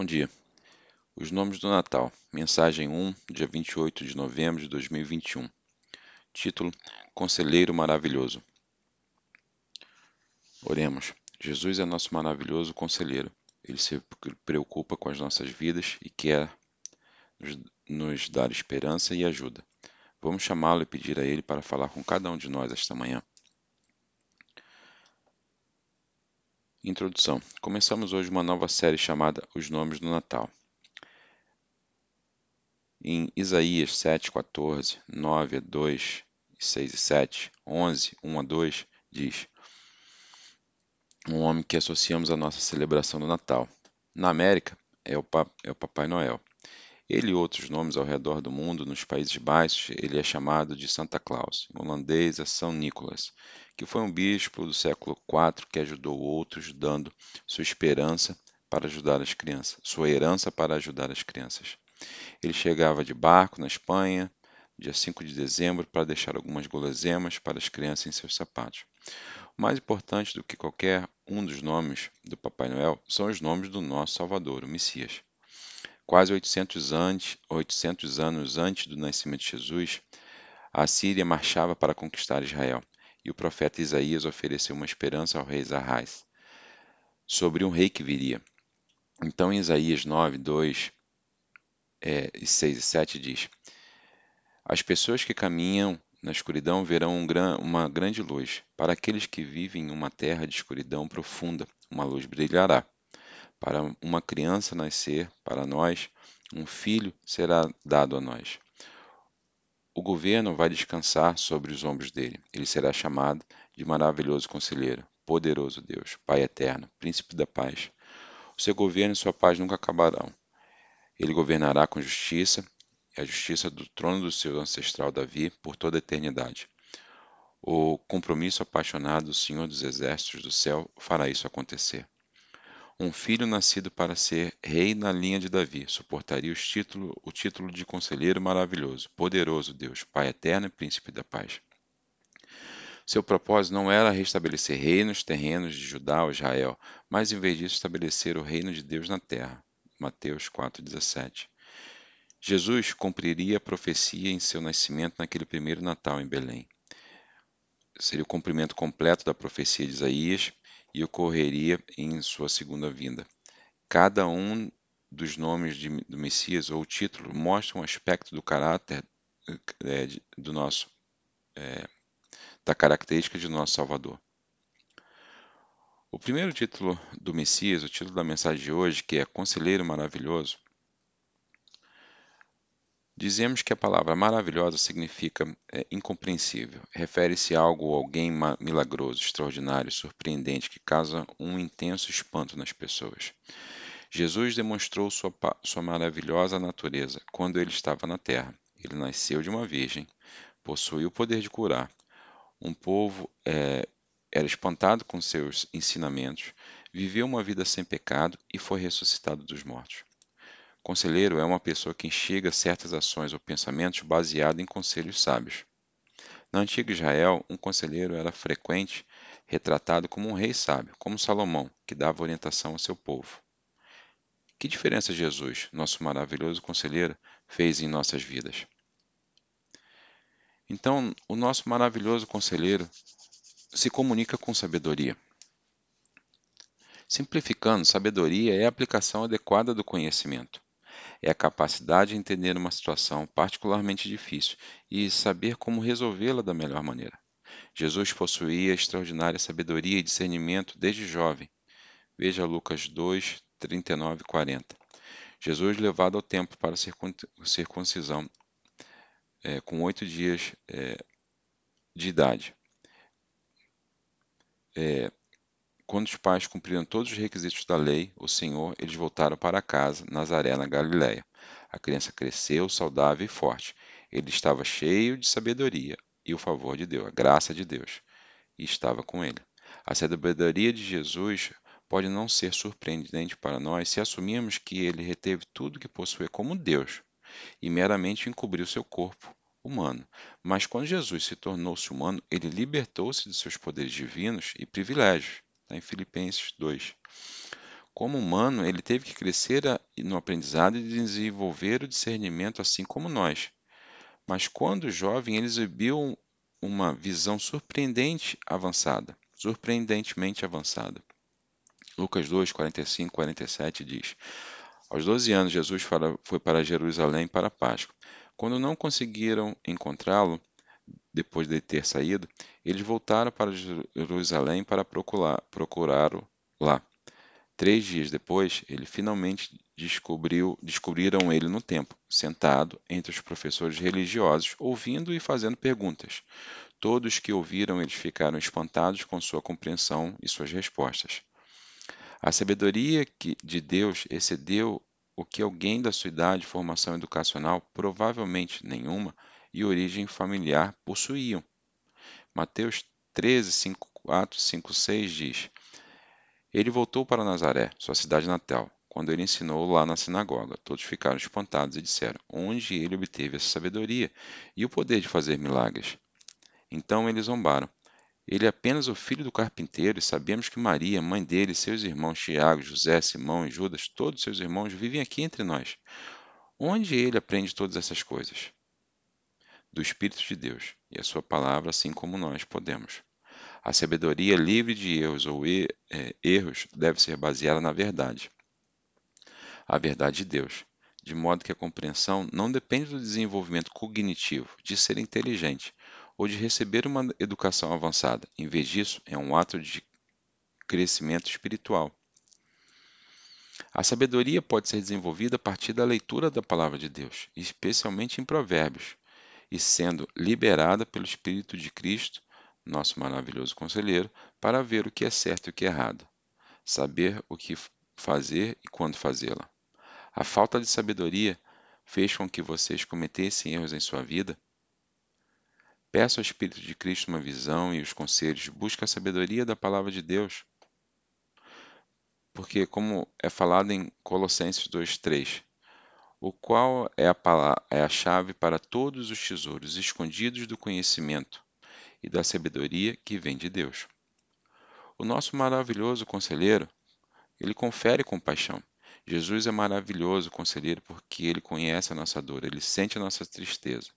Bom dia. Os nomes do Natal. Mensagem 1, dia 28 de novembro de 2021. Título: Conselheiro Maravilhoso. Oremos. Jesus é nosso maravilhoso conselheiro. Ele se preocupa com as nossas vidas e quer nos dar esperança e ajuda. Vamos chamá-lo e pedir a ele para falar com cada um de nós esta manhã. Introdução. Começamos hoje uma nova série chamada Os Nomes do Natal. Em Isaías 7, 14, 9 a 2, 6 e 7, 11, 1 a 2, diz: Um homem que associamos à nossa celebração do Natal. Na América, é o, é o Papai Noel. Ele e outros nomes ao redor do mundo, nos Países Baixos, ele é chamado de Santa Claus. Em holandês é São Nicolas, que foi um bispo do século IV que ajudou outros, dando sua esperança para ajudar as crianças, sua herança para ajudar as crianças. Ele chegava de barco na Espanha, dia 5 de dezembro, para deixar algumas guloseimas para as crianças em seus sapatos. Mais importante do que qualquer um dos nomes do Papai Noel são os nomes do nosso Salvador, o Messias. Quase 800, antes, 800 anos antes do nascimento de Jesus, a Síria marchava para conquistar Israel, e o profeta Isaías ofereceu uma esperança ao rei Zarrás sobre um rei que viria. Então, em Isaías 9, 2, é, 6 e 7 diz: As pessoas que caminham na escuridão verão um gran, uma grande luz. Para aqueles que vivem em uma terra de escuridão profunda, uma luz brilhará. Para uma criança nascer, para nós, um filho será dado a nós. O governo vai descansar sobre os ombros dele. Ele será chamado de maravilhoso conselheiro, poderoso Deus, Pai eterno, príncipe da paz. O seu governo e sua paz nunca acabarão. Ele governará com justiça, e a justiça do trono do seu ancestral Davi por toda a eternidade. O compromisso apaixonado do Senhor dos Exércitos do céu fará isso acontecer. Um filho nascido para ser rei na linha de Davi suportaria título, o título de conselheiro maravilhoso, poderoso Deus, Pai eterno e príncipe da paz. Seu propósito não era restabelecer reinos terrenos de Judá ou Israel, mas em vez disso estabelecer o reino de Deus na terra. Mateus 4,17. Jesus cumpriria a profecia em seu nascimento naquele primeiro Natal em Belém. Seria o cumprimento completo da profecia de Isaías e ocorreria em sua segunda vinda. Cada um dos nomes de, do Messias ou título mostra um aspecto do caráter é, do nosso é, da característica de nosso Salvador. O primeiro título do Messias, o título da mensagem de hoje, que é Conselheiro Maravilhoso, Dizemos que a palavra maravilhosa significa é, incompreensível. Refere-se a algo ou alguém milagroso, extraordinário, surpreendente, que causa um intenso espanto nas pessoas. Jesus demonstrou sua, sua maravilhosa natureza quando ele estava na terra. Ele nasceu de uma virgem, possuía o poder de curar. Um povo é, era espantado com seus ensinamentos, viveu uma vida sem pecado e foi ressuscitado dos mortos. Conselheiro é uma pessoa que enxerga certas ações ou pensamentos baseado em conselhos sábios. Na antiga Israel, um conselheiro era frequente retratado como um rei sábio, como Salomão, que dava orientação ao seu povo. Que diferença Jesus, nosso maravilhoso conselheiro, fez em nossas vidas? Então, o nosso maravilhoso conselheiro se comunica com sabedoria. Simplificando, sabedoria é a aplicação adequada do conhecimento é a capacidade de entender uma situação particularmente difícil e saber como resolvê-la da melhor maneira. Jesus possuía extraordinária sabedoria e discernimento desde jovem. Veja Lucas 2, 39 e 40. Jesus, levado ao templo para a circuncisão, é, com oito dias é, de idade. É, quando os pais cumpriram todos os requisitos da lei, o Senhor, eles voltaram para casa, Nazaré, na Galiléia. A criança cresceu, saudável e forte. Ele estava cheio de sabedoria e o favor de Deus, a graça de Deus, e estava com ele. A sabedoria de Jesus pode não ser surpreendente para nós se assumirmos que ele reteve tudo que possuía como Deus e meramente encobriu seu corpo humano. Mas quando Jesus se tornou-se humano, ele libertou-se de seus poderes divinos e privilégios. Está em Filipenses 2. Como humano, ele teve que crescer no aprendizado e desenvolver o discernimento, assim como nós. Mas quando jovem, ele exibiu uma visão surpreendente avançada, surpreendentemente avançada. Lucas 2, 45, 47 diz: Aos 12 anos, Jesus foi para Jerusalém para a Páscoa. Quando não conseguiram encontrá-lo, depois de ter saído, eles voltaram para Jerusalém para procurá-lo lá. Três dias depois, ele finalmente descobriu, descobriram ele no templo, sentado entre os professores religiosos, ouvindo e fazendo perguntas. Todos que ouviram eles ficaram espantados com sua compreensão e suas respostas. A sabedoria de Deus excedeu o que alguém da sua idade, formação educacional, provavelmente nenhuma, e origem familiar possuíam. Mateus 13, 5, 4, 5, 6 diz: Ele voltou para Nazaré, sua cidade natal. Quando ele ensinou lá na sinagoga, todos ficaram espantados e disseram: Onde ele obteve essa sabedoria e o poder de fazer milagres? Então eles zombaram. Ele é apenas o filho do carpinteiro, e sabemos que Maria, mãe dele, seus irmãos Tiago, José, Simão e Judas, todos seus irmãos, vivem aqui entre nós. Onde ele aprende todas essas coisas? Do Espírito de Deus, e a sua palavra, assim como nós podemos. A sabedoria livre de erros ou er erros deve ser baseada na verdade. A verdade de Deus, de modo que a compreensão não depende do desenvolvimento cognitivo, de ser inteligente, ou de receber uma educação avançada. Em vez disso, é um ato de crescimento espiritual. A sabedoria pode ser desenvolvida a partir da leitura da palavra de Deus, especialmente em Provérbios, e sendo liberada pelo Espírito de Cristo, nosso maravilhoso conselheiro, para ver o que é certo e o que é errado, saber o que fazer e quando fazê-la. A falta de sabedoria fez com que vocês cometessem erros em sua vida Peça ao Espírito de Cristo uma visão e os conselhos, busque a sabedoria da palavra de Deus. Porque, como é falado em Colossenses 2,3, o qual é a, palavra, é a chave para todos os tesouros escondidos do conhecimento e da sabedoria que vem de Deus. O nosso maravilhoso conselheiro, ele confere compaixão. Jesus é maravilhoso conselheiro porque ele conhece a nossa dor, ele sente a nossa tristeza.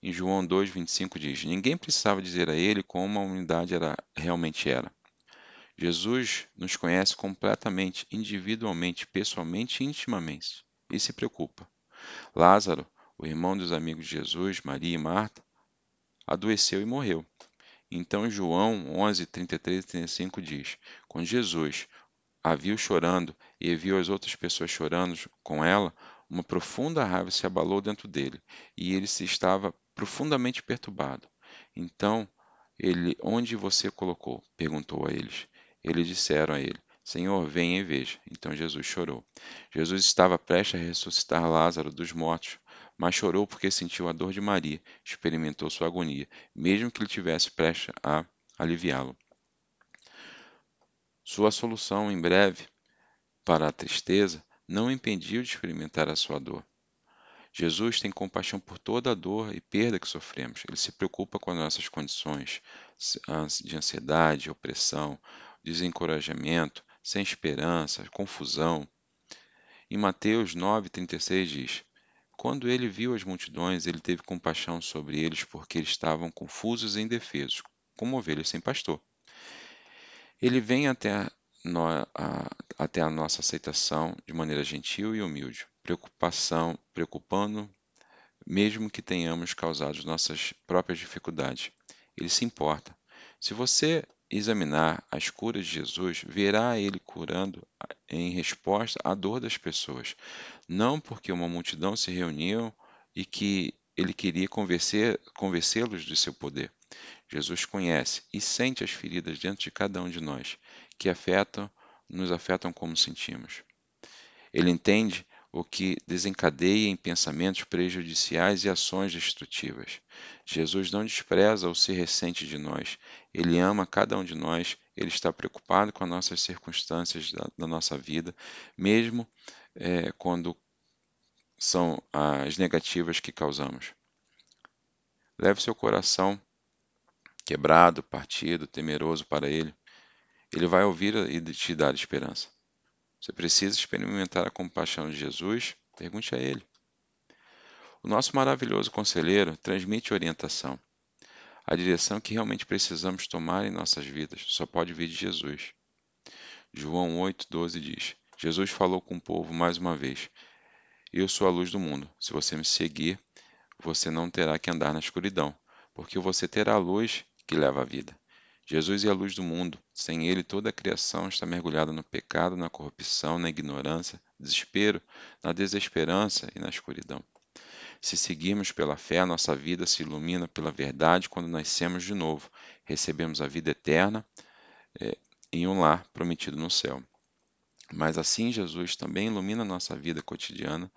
Em João 2,25 diz: Ninguém precisava dizer a ele como a humanidade era, realmente era. Jesus nos conhece completamente, individualmente, pessoalmente e intimamente, e se preocupa. Lázaro, o irmão dos amigos de Jesus, Maria e Marta, adoeceu e morreu. Então João 11, 33 e 35 diz: Quando Jesus a viu chorando e viu as outras pessoas chorando com ela, uma profunda raiva se abalou dentro dele, e ele se estava profundamente perturbado. Então, ele, onde você colocou? perguntou a eles. Eles disseram a ele: Senhor, venha e veja. Então Jesus chorou. Jesus estava prestes a ressuscitar Lázaro dos mortos, mas chorou porque sentiu a dor de Maria, experimentou sua agonia, mesmo que ele tivesse prestes a aliviá-lo. Sua solução em breve para a tristeza não impediu de experimentar a sua dor. Jesus tem compaixão por toda a dor e perda que sofremos. Ele se preocupa com as nossas condições de ansiedade, opressão, desencorajamento, sem esperança, confusão. Em Mateus 9,36 diz: Quando ele viu as multidões, ele teve compaixão sobre eles, porque eles estavam confusos e indefesos, como ovelhas sem pastor. Ele vem até no, a, até a nossa aceitação de maneira gentil e humilde, preocupação, preocupando, mesmo que tenhamos causado nossas próprias dificuldades. Ele se importa. Se você examinar as curas de Jesus, verá ele curando em resposta à dor das pessoas, não porque uma multidão se reuniu e que ele queria convencê-los de seu poder. Jesus conhece e sente as feridas dentro de cada um de nós, que afetam, nos afetam como sentimos. Ele entende o que desencadeia em pensamentos prejudiciais e ações destrutivas. Jesus não despreza ou se ressente de nós. Ele ama cada um de nós. Ele está preocupado com as nossas circunstâncias da, da nossa vida, mesmo é, quando são as negativas que causamos. Leve seu coração quebrado, partido, temeroso para Ele. Ele vai ouvir e te dar esperança. Você precisa experimentar a compaixão de Jesus? Pergunte a Ele. O nosso maravilhoso conselheiro transmite orientação. A direção que realmente precisamos tomar em nossas vidas só pode vir de Jesus. João 8,12 diz: Jesus falou com o povo mais uma vez: Eu sou a luz do mundo. Se você me seguir, você não terá que andar na escuridão, porque você terá a luz que leva à vida. Jesus é a luz do mundo. Sem ele, toda a criação está mergulhada no pecado, na corrupção, na ignorância, desespero, na desesperança e na escuridão. Se seguirmos pela fé, nossa vida se ilumina pela verdade quando nascemos de novo. Recebemos a vida eterna é, em um lar prometido no céu. Mas assim Jesus também ilumina nossa vida cotidiana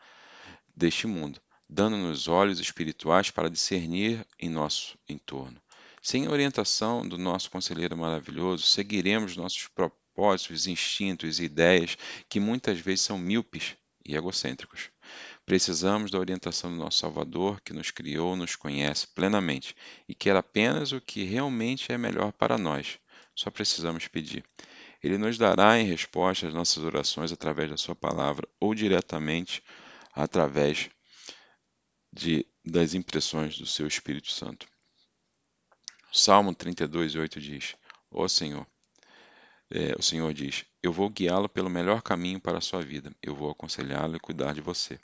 deste mundo, dando-nos olhos espirituais para discernir em nosso entorno. Sem a orientação do nosso conselheiro maravilhoso, seguiremos nossos propósitos, instintos e ideias que muitas vezes são míopes e egocêntricos. Precisamos da orientação do nosso Salvador, que nos criou, nos conhece plenamente e quer apenas o que realmente é melhor para nós. Só precisamos pedir. Ele nos dará em resposta às nossas orações através da Sua palavra ou diretamente através de, das impressões do Seu Espírito Santo. Salmo 32, 8 diz: Ó Senhor, é, o Senhor diz: Eu vou guiá-lo pelo melhor caminho para a sua vida, eu vou aconselhá-lo e cuidar de você.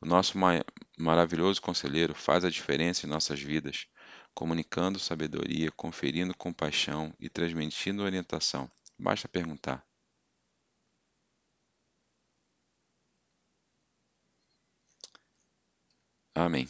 O nosso ma maravilhoso conselheiro faz a diferença em nossas vidas, comunicando sabedoria, conferindo compaixão e transmitindo orientação. Basta perguntar. Amém.